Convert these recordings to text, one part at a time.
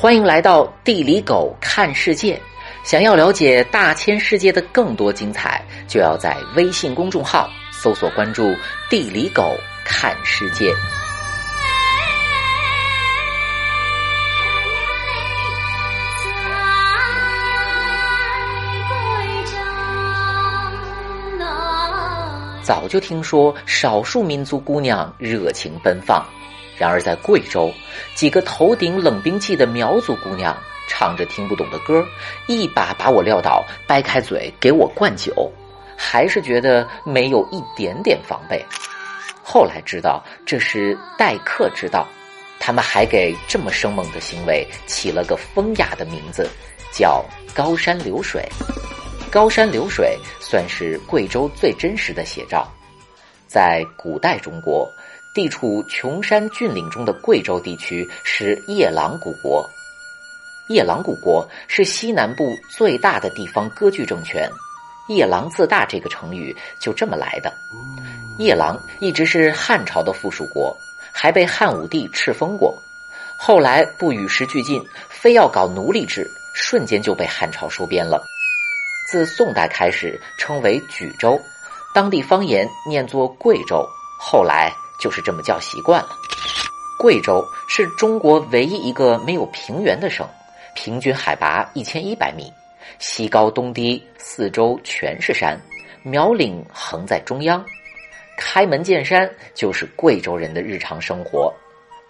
欢迎来到地理狗看世界。想要了解大千世界的更多精彩，就要在微信公众号搜索关注“地理狗看世界”。早就听说少数民族姑娘热情奔放。然而，在贵州，几个头顶冷兵器的苗族姑娘唱着听不懂的歌，一把把我撂倒，掰开嘴给我灌酒，还是觉得没有一点点防备。后来知道这是待客之道，他们还给这么生猛的行为起了个风雅的名字，叫“高山流水”。高山流水算是贵州最真实的写照，在古代中国。地处穷山峻岭中的贵州地区是夜郎古国。夜郎古国是西南部最大的地方割据政权，“夜郎自大”这个成语就这么来的。夜郎一直是汉朝的附属国，还被汉武帝敕封过。后来不与时俱进，非要搞奴隶制，瞬间就被汉朝收编了。自宋代开始称为莒州，当地方言念作贵州。后来。就是这么叫习惯了。贵州是中国唯一一个没有平原的省，平均海拔一千一百米，西高东低，四周全是山，苗岭横在中央，开门见山就是贵州人的日常生活。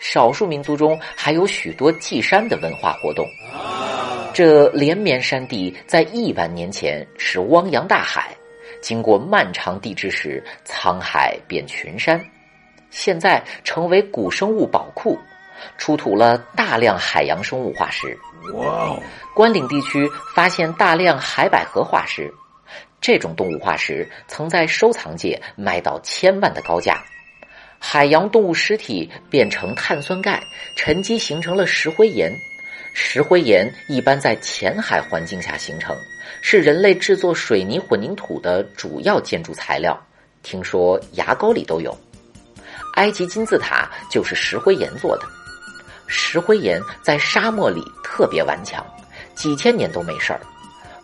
少数民族中还有许多祭山的文化活动。这连绵山地在亿万年前是汪洋大海，经过漫长地质史，沧海变群山。现在成为古生物宝库，出土了大量海洋生物化石。哇哦！关岭地区发现大量海百合化石，这种动物化石曾在收藏界卖到千万的高价。海洋动物尸体变成碳酸钙，沉积形成了石灰岩。石灰岩一般在浅海环境下形成，是人类制作水泥混凝土的主要建筑材料。听说牙膏里都有。埃及金字塔就是石灰岩做的，石灰岩在沙漠里特别顽强，几千年都没事儿。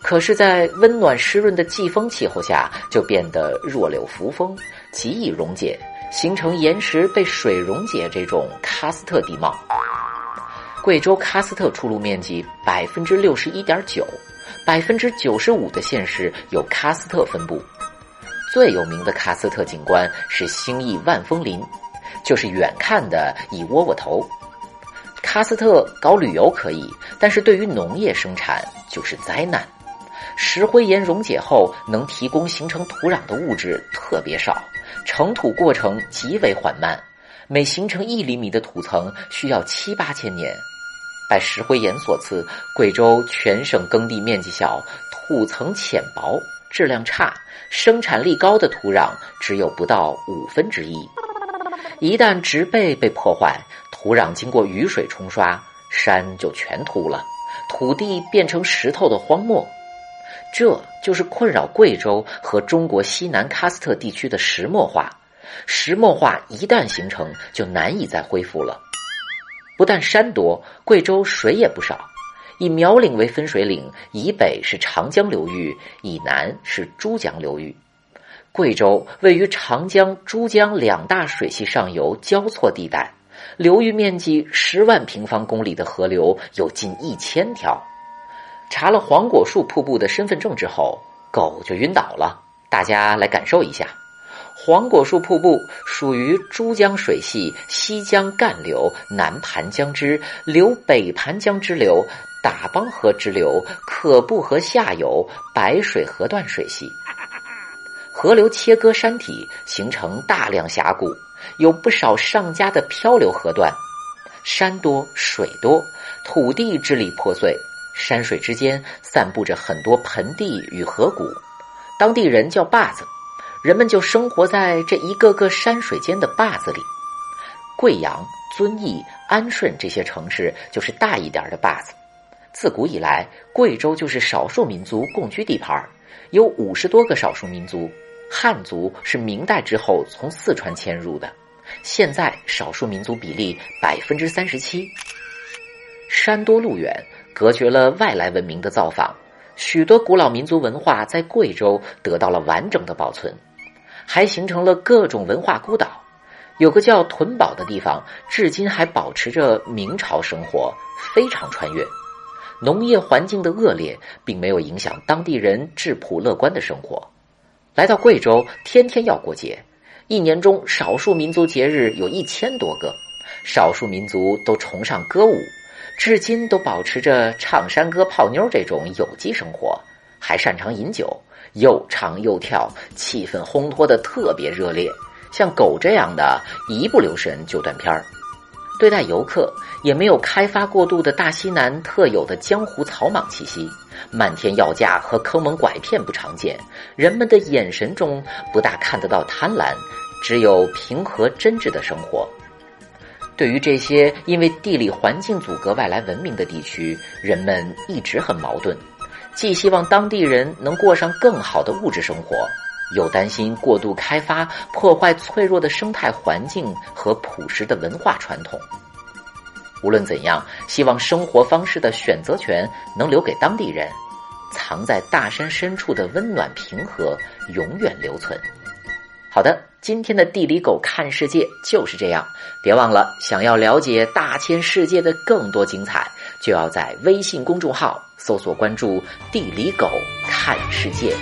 可是，在温暖湿润的季风气候下，就变得弱柳扶风，极易溶解，形成岩石被水溶解这种喀斯特地貌。贵州喀斯特出露面积百分之六十一点九，百分之九十五的县市有喀斯特分布。最有名的喀斯特景观是兴义万峰林，就是远看的一窝窝头。喀斯特搞旅游可以，但是对于农业生产就是灾难。石灰岩溶解后能提供形成土壤的物质特别少，成土过程极为缓慢，每形成一厘米的土层需要七八千年。拜石灰岩所赐，贵州全省耕地面积小，土层浅薄。质量差、生产力高的土壤只有不到五分之一。一旦植被被破坏，土壤经过雨水冲刷，山就全秃了，土地变成石头的荒漠。这就是困扰贵州和中国西南喀斯特地区的石漠化。石漠化一旦形成，就难以再恢复了。不但山多，贵州水也不少。以苗岭为分水岭，以北是长江流域，以南是珠江流域。贵州位于长江、珠江两大水系上游交错地带，流域面积十万平方公里的河流有近一千条。查了黄果树瀑布的身份证之后，狗就晕倒了。大家来感受一下，黄果树瀑布属于珠江水系西江干流南盘江支流北盘江支流。打帮河支流可布河下游白水河段水系，河流切割山体，形成大量峡谷，有不少上佳的漂流河段。山多水多，土地支离破碎，山水之间散布着很多盆地与河谷，当地人叫坝子，人们就生活在这一个个山水间的坝子里。贵阳、遵义、安顺这些城市就是大一点的坝子。自古以来，贵州就是少数民族共居地盘有五十多个少数民族。汉族是明代之后从四川迁入的，现在少数民族比例百分之三十七。山多路远，隔绝了外来文明的造访，许多古老民族文化在贵州得到了完整的保存，还形成了各种文化孤岛。有个叫屯堡的地方，至今还保持着明朝生活，非常穿越。农业环境的恶劣，并没有影响当地人质朴乐观的生活。来到贵州，天天要过节，一年中少数民族节日有一千多个，少数民族都崇尚歌舞，至今都保持着唱山歌、泡妞这种有机生活，还擅长饮酒，又唱又跳，气氛烘托的特别热烈。像狗这样的，一不留神就断片儿。对待游客，也没有开发过度的大西南特有的江湖草莽气息，漫天要价和坑蒙拐骗不常见。人们的眼神中不大看得到贪婪，只有平和真挚的生活。对于这些因为地理环境阻隔外来文明的地区，人们一直很矛盾，既希望当地人能过上更好的物质生活。又担心过度开发破坏脆弱的生态环境和朴实的文化传统。无论怎样，希望生活方式的选择权能留给当地人，藏在大山深处的温暖平和永远留存。好的，今天的地理狗看世界就是这样。别忘了，想要了解大千世界的更多精彩，就要在微信公众号搜索关注“地理狗看世界”。